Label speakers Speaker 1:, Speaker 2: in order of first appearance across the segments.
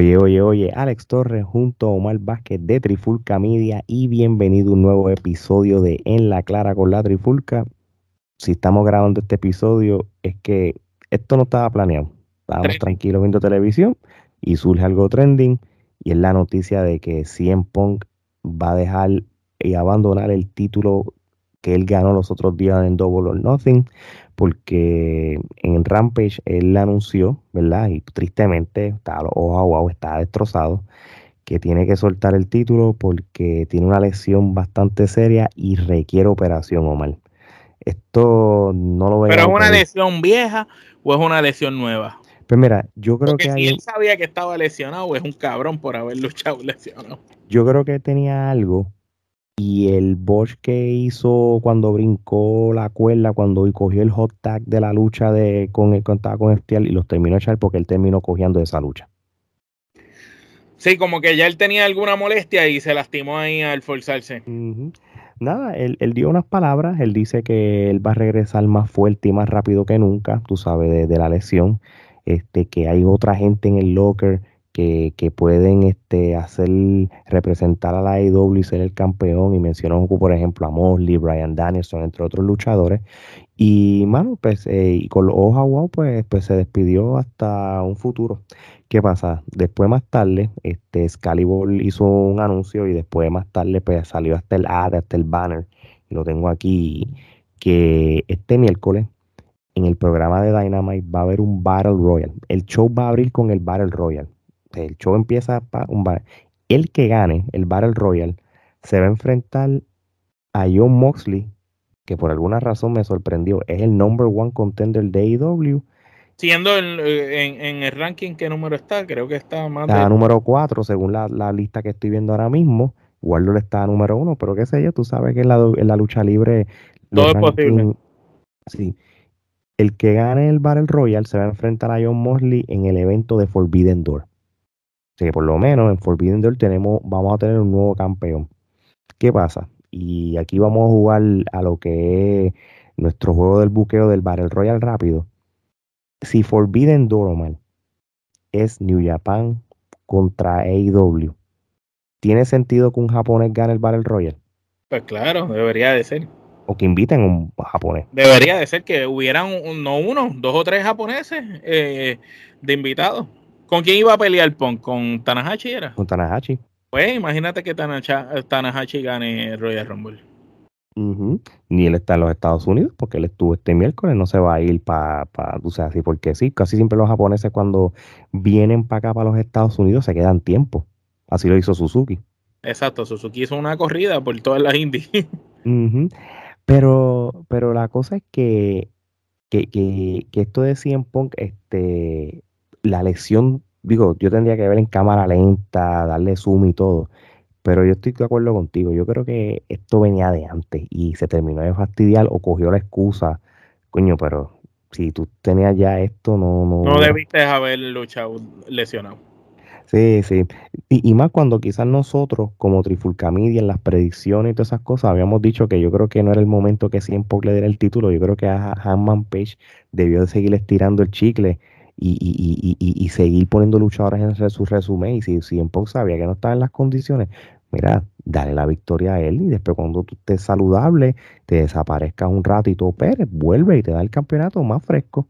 Speaker 1: Oye, oye, oye, Alex Torres junto a Omar Vázquez de Trifulca Media y bienvenido a un nuevo episodio de En la Clara con la Trifulca. Si estamos grabando este episodio es que esto no estaba planeado. Estábamos tranquilos viendo televisión y surge algo trending y es la noticia de que CM Punk va a dejar y abandonar el título que él ganó los otros días en Double or Nothing, porque en Rampage él anunció, ¿verdad? Y tristemente, está ojo wow, está destrozado, que tiene que soltar el título porque tiene una lesión bastante seria y requiere operación, Omar. Esto no lo veo.
Speaker 2: ¿Pero es una lesión vieja o es una lesión nueva?
Speaker 1: Pues mira, yo creo que.
Speaker 2: Si él sabía que estaba lesionado, es un cabrón por haber luchado lesionado.
Speaker 1: Yo creo que tenía algo y el Bosch que hizo cuando brincó la cuerda, cuando cogió el hot tag de la lucha de, con el contaba con Estial y los terminó de echar porque él terminó cogiendo esa lucha.
Speaker 2: Sí, como que ya él tenía alguna molestia y se lastimó ahí al forzarse.
Speaker 1: Nada, él, dio unas palabras, él dice que él va a regresar más fuerte y más rápido que nunca, tú sabes, de, de la lesión, este, que hay otra gente en el locker que, pueden este, hacer representar a la AEW y ser el campeón. Y mencionó, por ejemplo, a Mosley, Brian Danielson, entre otros luchadores. Y, mano, pues, eh, y con los ojos pues, pues se despidió hasta un futuro. ¿Qué pasa? Después, más tarde, este, Excalibur hizo un anuncio y después, más tarde, pues salió hasta el ad, hasta el banner. Y lo tengo aquí, que este miércoles en el programa de Dynamite va a haber un Battle Royal. El show va a abrir con el Battle Royal el show empieza para un bar. El que gane el Battle Royal se va a enfrentar a John Moxley, que por alguna razón me sorprendió. Es el number one contender de AEW.
Speaker 2: Siendo en, el ranking, ¿qué número está? Creo que está más
Speaker 1: está número 4, según la, lista que estoy viendo ahora mismo. Warlord está número 1, pero qué sé yo, tú sabes que en la, en la lucha libre.
Speaker 2: Todo es posible.
Speaker 1: Sí. El que gane el Battle Royal se va a enfrentar a John Moxley en el evento de Forbidden Door que por lo menos en Forbidden Door tenemos, vamos a tener un nuevo campeón. ¿Qué pasa? Y aquí vamos a jugar a lo que es nuestro juego del buqueo del Battle Royale rápido. Si Forbidden Door, es New Japan contra AEW, ¿tiene sentido que un japonés gane el Battle Royale?
Speaker 2: Pues claro, debería de ser.
Speaker 1: O que inviten a un japonés.
Speaker 2: Debería de ser que hubieran no uno, dos o tres japoneses eh, de invitados. ¿Con quién iba a pelear Punk? ¿Con Tanahashi era?
Speaker 1: Con Tanahashi.
Speaker 2: Pues imagínate que Tanahashi gane Royal Rumble.
Speaker 1: Ni él está en los Estados Unidos porque él estuvo este miércoles, no se va a ir para, pa, tú sabes, así porque sí, casi siempre los japoneses cuando vienen para acá, para los Estados Unidos, se quedan tiempo. Así lo hizo Suzuki.
Speaker 2: Exacto, Suzuki hizo una corrida por todas las indies.
Speaker 1: Pero, pero la cosa es que, que, que, que esto de CM Punk, este, la lesión, digo, yo tendría que ver en cámara lenta, darle zoom y todo, pero yo estoy de acuerdo contigo. Yo creo que esto venía de antes y se terminó de fastidiar o cogió la excusa. Coño, pero si tú tenías ya esto, no.
Speaker 2: No, no debiste haber luchado lesionado.
Speaker 1: Sí, sí. Y, más cuando quizás nosotros, como Trifulcamidia, en las predicciones y todas esas cosas, habíamos dicho que yo creo que no era el momento que siempre le diera el título. Yo creo que a Hanman Page debió de seguir estirando el chicle y, seguir poniendo luchadores en su resumen. Y si, si en Punk sabía que no estaba en las condiciones, mira, dale la victoria a él y después cuando tú estés saludable, te desaparezcas un rato y tú operes, vuelve y te da el campeonato más fresco.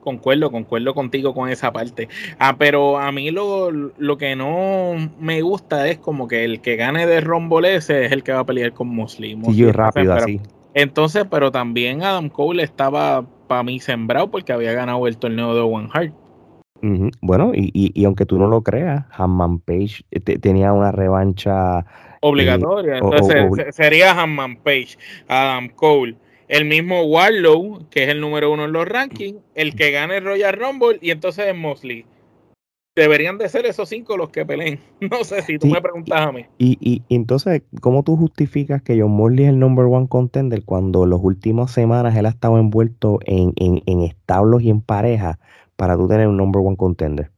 Speaker 2: Concuerdo, concuerdo contigo con esa parte. Ah, pero a mí lo, lo que no me gusta es como que el que gane de Rumble ese es el que va a pelear con Mosley.
Speaker 1: Sí, yo rápido así.
Speaker 2: Entonces, pero también Adam Cole estaba para mí sembrado porque había ganado el torneo de One Heart.
Speaker 1: Bueno, y, y, aunque tú no lo creas, Hanman Page eh, tenía una revancha eh,
Speaker 2: obligatoria. Entonces sería Hanman Page, Adam Cole, el mismo Warlow, que es el número uno en los rankings, el que gane Royal Rumble y entonces es Mosley deberían de ser esos cinco los que peleen. No sé si tú me preguntas a mí.
Speaker 1: Y, y, entonces, ¿cómo tú justificas que John Morley es el number one contender cuando las últimas semanas él ha estado envuelto en, en, establos y en pareja para tú tener un number one contender?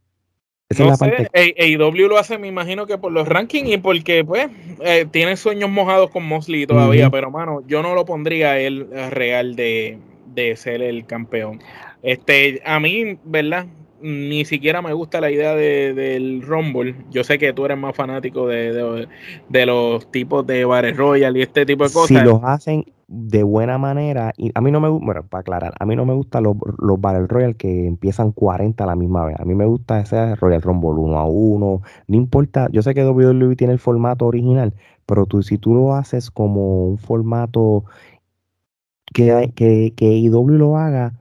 Speaker 2: Esa no es la sé, AEW lo hace, me imagino que por los rankings y porque, pues, eh, tiene sueños mojados con Mosley todavía, pero, mano, yo no lo pondría él real de, de ser el campeón. Este, a mí, ¿verdad? Ni siquiera me gusta la idea de, del Rumble. Yo sé que tú eres más fanático de, de, los tipos de Bares Royal y este tipo de cosas.
Speaker 1: Si los hacen de buena manera, y a mí no me gusta, bueno, para aclarar, a mí no me gustan los, los Battle Royal que empiezan 40 a la misma vez. A mí me gusta ese Royal Rumble 1 a 1. No importa, yo sé que WWE tiene el formato original, pero tú, si tú lo haces como un formato que, que, que IW lo haga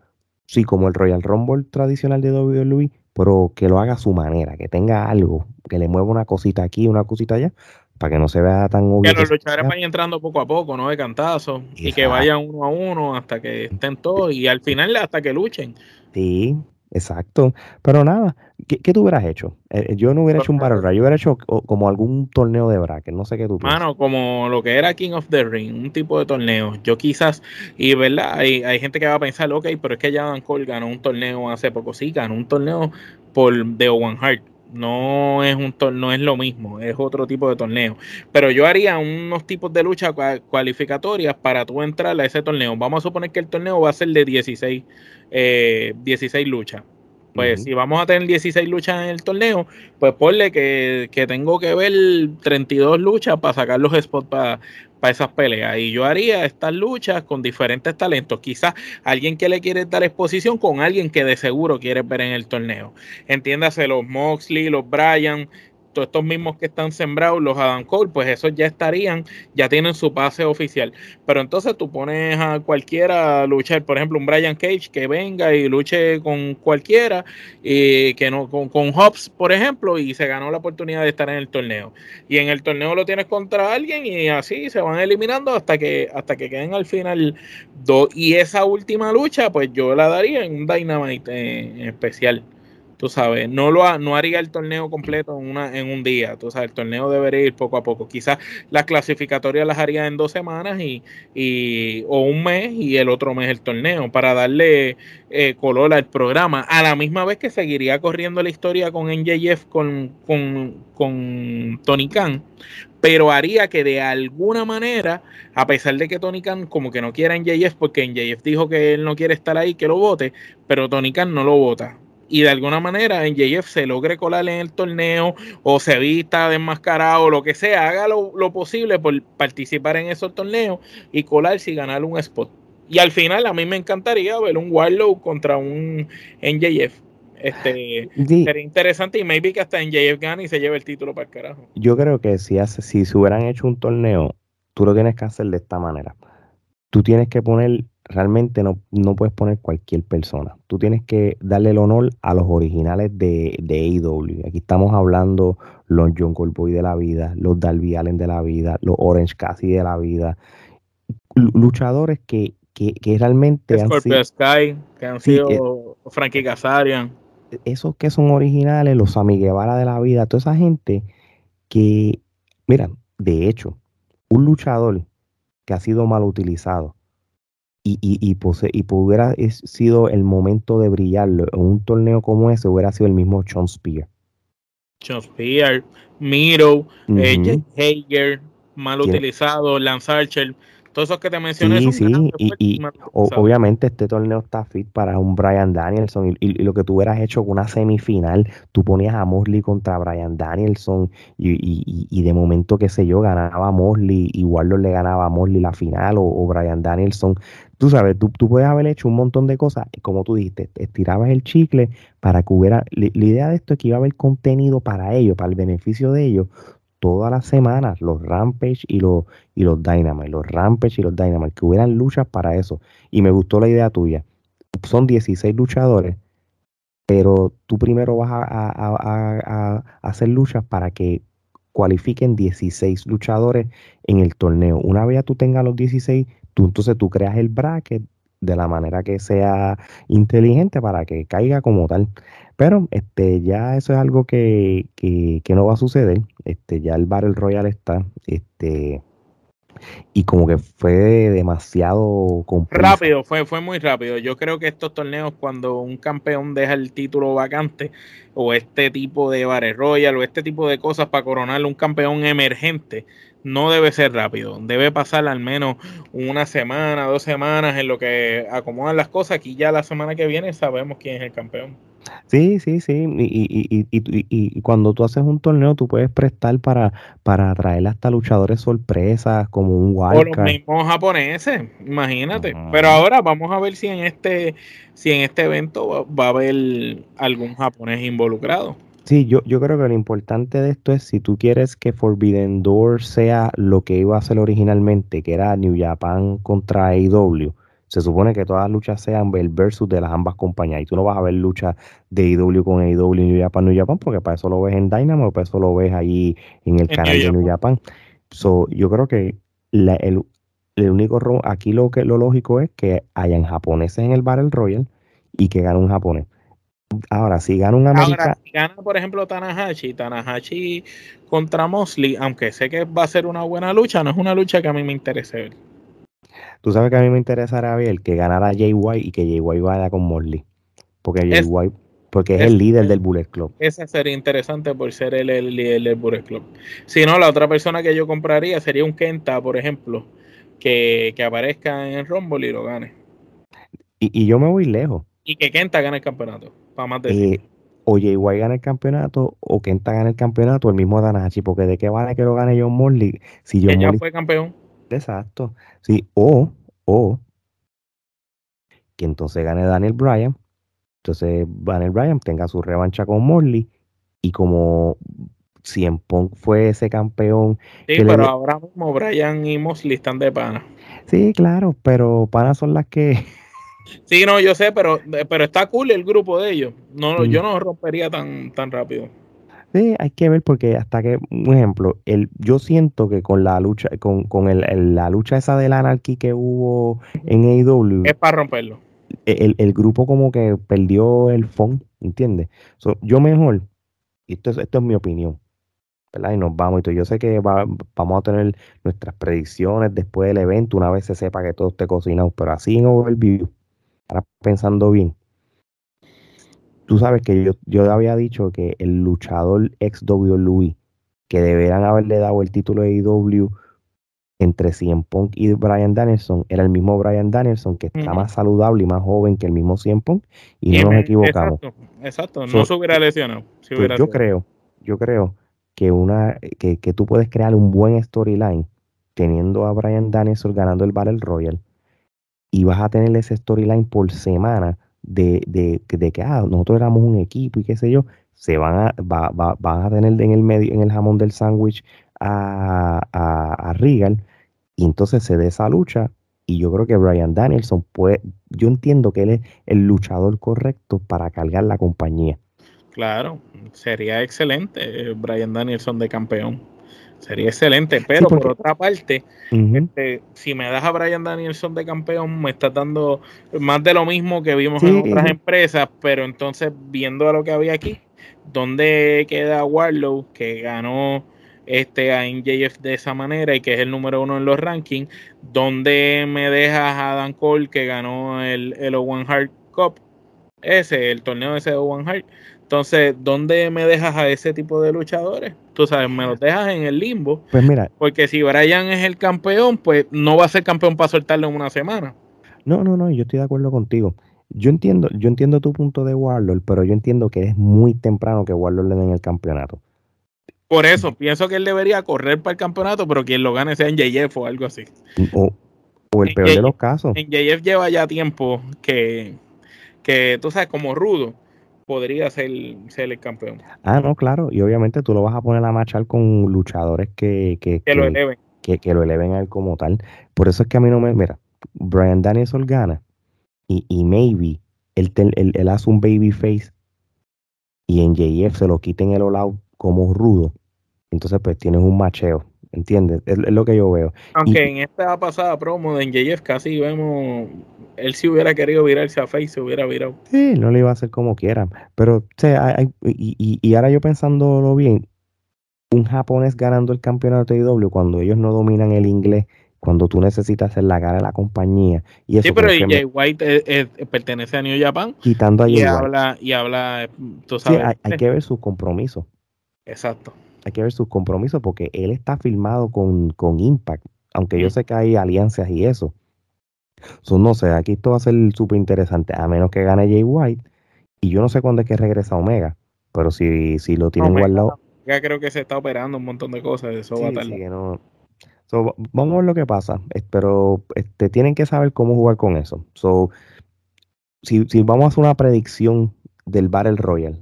Speaker 1: sí, como el Royal Rumble tradicional de WWE, pero que lo haga a su manera, que tenga algo, que le mueva una cosita aquí, una cosita allá, para que no se vea tan
Speaker 2: obvio. Que los luchadores vayan entrando poco a poco, no de cantazo, y que vayan uno a uno hasta que estén todos y al final hasta que luchen.
Speaker 1: Sí, Exacto. Pero nada, ¿qué, qué tú hubieras hecho? Eh, eh, yo no hubiera hecho un Battle Royale, yo hubiera hecho como algún torneo de bracket, no sé qué tú
Speaker 2: piensas. Mano, como lo que era King of the Ring, un tipo de torneo. Yo quizás, y verdad, hay, hay gente que va a pensar, ok, pero es que ya Dan Cole ganó un torneo hace poco. Sí, ganó un torneo por The One Heart no es un no es lo mismo, es otro tipo de torneo. Pero yo haría unos tipos de lucha cualificatorias para tú entrar a ese torneo. Vamos a suponer que el torneo va a ser de 16, 16 eh, luchas. Pues si vamos a tener 16 luchas en el torneo, pues ponle que, que tengo que ver 32 luchas para sacar los spots para esas peleas. Y yo haría estas luchas con diferentes talentos. Quizás alguien que le quiere dar exposición con alguien que de seguro quiere ver en el torneo. Entiéndase los Moxley, los Bryan, todos estos mismos que están sembrados, los Adam Cole, pues esos ya estarían, ya tienen su pase oficial. Pero entonces tú pones a cualquiera a luchar, por ejemplo, un Brian Cage que venga y luche con cualquiera, y que no, con, con Hobbs, por ejemplo, y se ganó la oportunidad de estar en el torneo. Y en el torneo lo tienes contra alguien y así se van eliminando hasta que, hasta que queden al final dos. Y esa última lucha, pues yo la daría en un Dynamite en especial tú sabes, no lo no haría el torneo completo en una en un día, tú sabes, el torneo debería ir poco a poco. Quizás las clasificatorias las haría en dos semanas y, y o un mes y el otro mes el torneo para darle eh, color al programa. A la misma vez que seguiría corriendo la historia con NJF con, con, con Tony Khan, pero haría que de alguna manera, a pesar de que Tony Khan como que no quiera NJF porque NJF dijo que él no quiere estar ahí, que lo vote, pero Tony Khan no lo vota y de alguna manera en JF se logre colar en el torneo o se vista desmascarado o lo que sea, haga lo, posible por participar en esos torneos y colarse y ganar un spot. Y al final a mí me encantaría ver un Warlow contra un NJF. Este, Sería interesante y maybe que hasta NJF gane y se lleve el título para el carajo.
Speaker 1: Yo creo que si, hace, si se hubieran hecho un torneo, tú lo tienes que hacer de esta manera. Tú tienes que poner realmente no, no, puedes poner cualquier persona. Tú tienes que darle el honor a los originales de, de AEW. Aquí estamos hablando los John Goldboy de la vida, los Darby Allen de la vida, los Orange Cassidy de la vida. Luchadores que, que, que realmente
Speaker 2: han sido, Sky, que han sido Frankie Kazarian.
Speaker 1: Esos que son originales, los Amiguevara de la vida, toda esa gente que, mira, de hecho, un luchador que ha sido mal utilizado, y, y, y, y hubiera sido el momento de brillarlo. En un torneo como ese, hubiera sido el mismo Sean Spear.
Speaker 2: Sean Spear, Miro, eh, Hager, mal utilizado, Lance Archer todos esos que te mencioné.
Speaker 1: Sí, sí, y, obviamente este torneo está fit para un Brian Danielson y, lo que tú hubieras hecho con una semifinal, tú ponías a Mosley contra Brian Danielson y, de momento, qué sé yo, ganaba Mosley, igual le ganaba a Mosley la final o, Brian Danielson. Tú sabes, tú, tú puedes haber hecho un montón de cosas, como tú dijiste, estirabas el chicle para que hubiera, la idea de esto es que iba a haber contenido para ellos, para el beneficio de ellos, todas las semanas los Rampage y los, y los Dynamite, los Rampage y los Dynamite, que hubieran luchas para eso. Y me gustó la idea tuya. Son 16 luchadores, pero tú primero vas a, hacer luchas para que cualifiquen 16 luchadores en el torneo. Una vez ya tú tengas los 16, tú entonces tú creas el bracket de la manera que sea inteligente para que caiga como tal. Pero este, ya eso es algo que, que, que no va a suceder. Este, ya el Battle Royale está. Este, y como que fue demasiado
Speaker 2: rápido, fue, fue muy rápido. Yo creo que estos torneos, cuando un campeón deja el título vacante, o este tipo de Battle Royale, o este tipo de cosas para coronar un campeón emergente, no debe ser rápido. Debe pasar al menos una semana, dos semanas en lo que acomodan las cosas. Aquí ya la semana que viene sabemos quién es el campeón.
Speaker 1: Sí, sí, sí. Y, y, y, y, cuando tú haces un torneo, tú puedes prestar para, para atraer hasta luchadores sorpresas, como un
Speaker 2: wildcard. O los mismos japoneses, imagínate. Pero ahora vamos a ver si en este, si en este evento va, a haber algún japonés involucrado.
Speaker 1: Sí, yo, yo creo que lo importante de esto es si tú quieres que Forbidden Door sea lo que iba a ser originalmente, que era New Japan contra AEW se supone que todas las luchas sean el versus de las ambas compañías. Y tú no vas a ver luchas de IW con IW y New Japan, New Japan, porque para eso lo ves en Dynamo, para eso lo ves ahí en el canal de New Japan. So, yo creo que el, único aquí lo que lo lógico es que hayan japoneses en el Battle Royal y que gane un japonés. Ahora, si gana un americano. Ahora,
Speaker 2: si gana, por ejemplo, Tanahashi, Tanahashi contra Mosley, aunque sé que va a ser una buena lucha, no es una lucha que a mí me interese ver.
Speaker 1: Tú sabes que a mí me interesaría ver que ganara Jay White y que Jay White vaya con Morley. Porque Jay White, porque es, el líder del Bullet Club.
Speaker 2: Ese sería interesante por ser el, líder del Bullet Club. Si no, la otra persona que yo compraría sería un Kenta, por ejemplo, que, aparezca en el Rumble y lo gane.
Speaker 1: Y, yo me voy lejos.
Speaker 2: Y que Kenta gane el campeonato, para más
Speaker 1: o Jay White gane el campeonato o Kenta gane el campeonato, el mismo Danachi, porque de qué vale que lo gane John Morley si John
Speaker 2: ya fue campeón.
Speaker 1: Exacto. Sí, o, o que entonces gane Daniel Bryan. Entonces Daniel Bryan tenga su revancha con Morley y como Cien Punk fue ese campeón.
Speaker 2: Sí, pero ahora mismo Bryan y Mosley están de pana.
Speaker 1: Sí, claro, pero panas son las que.
Speaker 2: Sí, no, yo sé, pero, pero está cool el grupo de ellos. No, Yo no rompería tan, tan rápido.
Speaker 1: Sí, hay que ver porque hasta que, un ejemplo, el, yo siento que con la lucha, con, con el, la lucha esa del anarchy que hubo en AEW.
Speaker 2: Es para romperlo.
Speaker 1: El, el, grupo como que perdió el fondo, ¿entiendes? yo mejor, esto es, esto es mi opinión, ¿verdad? Y nos vamos. Y yo sé que vamos a tener nuestras predicciones después del evento, una vez se sepa que todo esté cocinado, pero así en overview, ahora pensando bien, tú sabes que yo, yo había dicho que el luchador ex WWE que deberían haberle dado el título de IW entre CM Punk y Brian Danielson era el mismo Brian Danielson que está más saludable y más joven que el mismo CM Punk y, no nos equivocamos.
Speaker 2: Exacto, no se hubiera lesionado.
Speaker 1: Pues yo creo, yo creo que una que, que tú puedes crear un buen storyline teniendo a Brian Danielson ganando el Battle Royal y vas a tener ese storyline por semana de, de, de, que ah, nosotros éramos un equipo y qué sé yo, se van a, va, va, van a tener en el medio, en el jamón del sándwich a, a, Regal, y entonces se dé esa lucha. Y yo creo que Brian Danielson puede, yo entiendo que él es el luchador correcto para cargar la compañía.
Speaker 2: Claro, sería excelente eh, Brian Danielson de campeón. Sería excelente, pero por otra parte, este, si me das a Brian Danielson de campeón, me estás dando más de lo mismo que vimos en otras empresas, pero entonces viendo a lo que había aquí, ¿dónde queda Warlow que ganó este a NJF de esa manera y que es el número uno en los rankings? ¿Dónde me dejas a Dan Cole que ganó el, el Owen Hart Cup? Ese, el torneo ese de Owen Hart entonces, ¿dónde me dejas a ese tipo de luchadores? Tú sabes, me los dejas en el limbo.
Speaker 1: Pues mira.
Speaker 2: Porque si Brian es el campeón, pues no va a ser campeón para soltarlo en una semana.
Speaker 1: No, no, no, yo estoy de acuerdo contigo. Yo entiendo, yo entiendo tu punto de Warlord, pero yo entiendo que es muy temprano que Warlord le den el campeonato.
Speaker 2: Por eso, pienso que él debería correr para el campeonato, pero quien lo gane sea en JF o algo así.
Speaker 1: O, el peor de los casos.
Speaker 2: En JF lleva ya tiempo que, que, tú sabes, como rudo podría ser, ser, el campeón.
Speaker 1: Ah, no, claro. Y obviamente tú lo vas a poner a marchar con luchadores que, que,
Speaker 2: que, lo eleven.
Speaker 1: Que, lo eleven a él como tal. Por eso es que a mí no me. Mira, Brian Danielson gana y, y maybe él, él, hace un baby face y en JF se lo quiten el all out como rudo. Entonces, pues tienes un macheo. ¿Entiendes? Es, lo que yo veo.
Speaker 2: Aunque en esta pasada promo de NJF casi vemos, él si hubiera querido virarse a Face, se hubiera virado.
Speaker 1: Sí, no le iba a hacer como quiera. Pero, o sea, y, y, ahora yo pensándolo bien, un japonés ganando el campeonato de IW cuando ellos no dominan el inglés, cuando tú necesitas hacer la cara de la compañía. Y eso
Speaker 2: sí, pero Jay White pertenece a New Japan.
Speaker 1: Quitando a
Speaker 2: y habla, y habla, tú sabes.
Speaker 1: Sí, hay, hay que ver su compromiso.
Speaker 2: Exacto
Speaker 1: hay que ver sus compromisos porque él está firmado con, con Impact, aunque yo sé que hay alianzas y eso. So, no sé, aquí esto va a ser súper interesante, a menos que gane Jay White Y yo no sé cuándo es que regresa Omega, pero si, si lo tienen guardado.
Speaker 2: Ya creo que se está operando un montón de cosas, eso va a tardar.
Speaker 1: no. vamos a ver lo que pasa, pero este, tienen que saber cómo jugar con eso. So, si, si vamos a hacer una predicción del Battle Royal,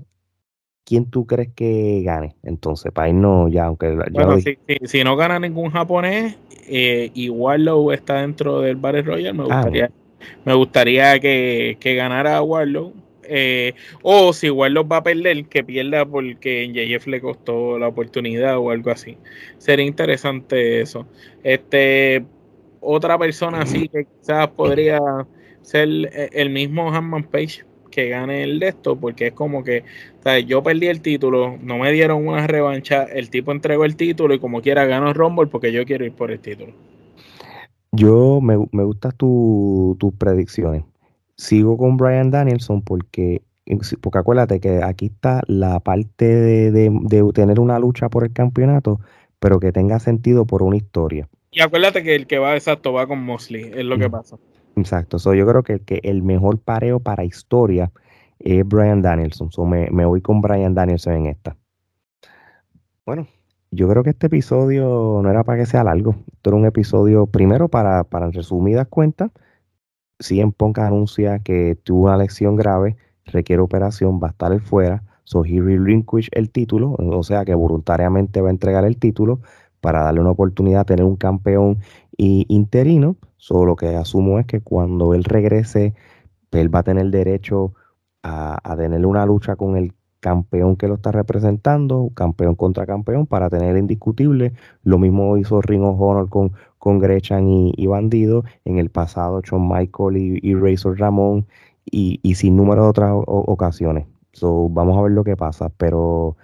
Speaker 1: ¿quién tú crees que gane? Entonces, para no ya, aunque...
Speaker 2: Bueno, si, no gana ningún japonés, eh, igual lo está dentro del Battle Royal, me ah, gustaría, me gustaría que, que ganara Warlow. Eh, o si Warlock va a perder, que pierda porque en JF le costó la oportunidad o algo así. Sería interesante eso. Este, otra persona así que quizás podría ser eh, el mismo Hanman Page que gane el de esto, porque es como que yo perdí el título, no me dieron una revancha, el tipo entregó el título y como quiera ganó Rumble porque yo quiero ir por el título.
Speaker 1: Yo me, me gustan tus predicciones. Sigo con Brian Danielson porque, porque acuérdate que aquí está la parte de, de tener una lucha por el campeonato, pero que tenga sentido por una historia.
Speaker 2: Y acuérdate que el que va exacto va con Mosley, es lo que mm. pasa.
Speaker 1: Exacto, yo creo que, que, el mejor pareo para historia es Brian Danielson. So me, voy con Brian Danielson en esta. Bueno, yo creo que este episodio no era para que sea largo. Esto era un episodio, primero, para, para resumidas cuentas. en Punk anuncia que tuvo una lesión grave, requiere operación, va a estar fuera. So he relinquish el título, o sea que voluntariamente va a entregar el título para darle una oportunidad a tener un campeón interino. Solo lo que asumo es que cuando él regrese, él va a tener derecho a, tener una lucha con el campeón que lo está representando, campeón contra campeón, para tener indiscutible. Lo mismo hizo Ring of Honor con, con Grechan y, Bandido, en el pasado Shawn Michael y, Razor Ramón, y, sin número de otras ocasiones. So, vamos a ver lo que pasa, pero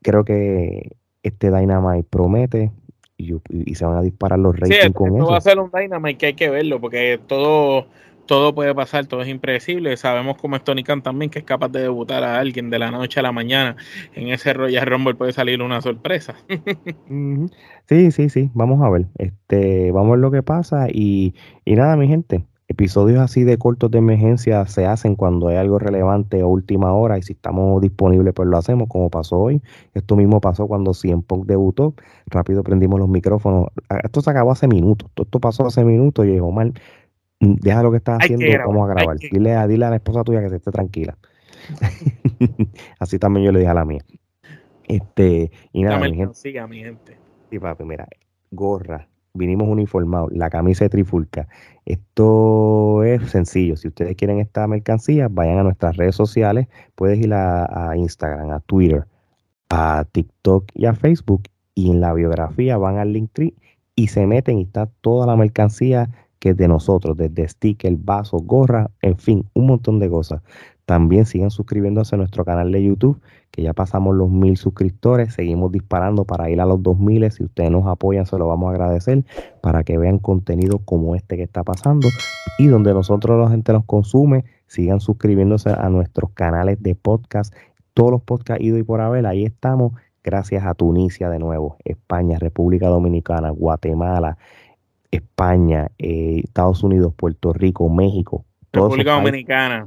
Speaker 1: creo que este Dynamite promete y, se van a disparar los ratings con eso.
Speaker 2: va a ser un Dynamite que hay que verlo porque todo todo puede pasar, todo es impredecible. Sabemos cómo es Tony Khan también, que es capaz de debutar a alguien de la noche a la mañana. En ese Royal Rumble puede salir una sorpresa.
Speaker 1: sí, sí, sí. Vamos a ver. Este, vamos a ver lo que pasa. Y, y nada, mi gente episodios así de cortos de emergencia se hacen cuando hay algo relevante a última hora y si estamos disponibles pues lo hacemos como pasó hoy. Esto mismo pasó cuando CM Punk debutó. Rápido prendimos los micrófonos. Ah, esto se acabó hace minutos. Esto pasó hace minutos y dijo, mal, mm, deja lo que estás haciendo, vamos a grabar. Dile, a, dile a la esposa tuya que se esté tranquila. así también yo le dije a la mía. Este, y nada, mi
Speaker 2: gente. mi gente.
Speaker 1: Sí, papi, mira, gorra, vinimos uniformados, la camisa de trifulca. Esto es sencillo. Si ustedes quieren esta mercancía, vayan a nuestras redes sociales. Puedes ir a, Instagram, a Twitter, a TikTok y a Facebook. Y en la biografía van al Linktree y se meten y está toda la mercancía que es de nosotros, desde sticker, vaso, gorra, en fin, un montón de cosas. También sigan suscribiéndose a nuestro canal de YouTube, que ya pasamos los mil suscriptores. Seguimos disparando para ir a los dos miles. Si ustedes nos apoyan, se lo vamos a agradecer para que vean contenido como este que está pasando y donde nosotros la gente nos consume. Sigan suscribiéndose a nuestros canales de podcast. Todos los podcasts ido y por haber, ahí estamos. Gracias a Tunisia de nuevo, España, República Dominicana, Guatemala, España, eh, Estados Unidos, Puerto Rico, México.
Speaker 2: República Dominicana.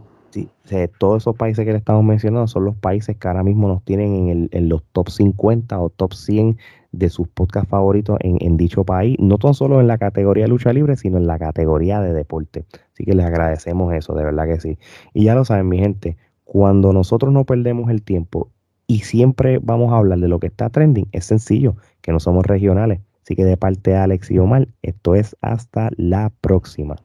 Speaker 1: Todos esos países que le estamos mencionando son los países que ahora mismo nos tienen en, el, en los top 50 o top 100 de sus podcasts favoritos en, dicho país, no tan solo en la categoría de lucha libre, sino en la categoría de deporte. Así que les agradecemos eso, de verdad que sí. Y ya lo saben, mi gente, cuando nosotros no perdemos el tiempo y siempre vamos a hablar de lo que está trending, es sencillo, que no somos regionales. Así que de parte de Alex y Omar, esto es hasta la próxima.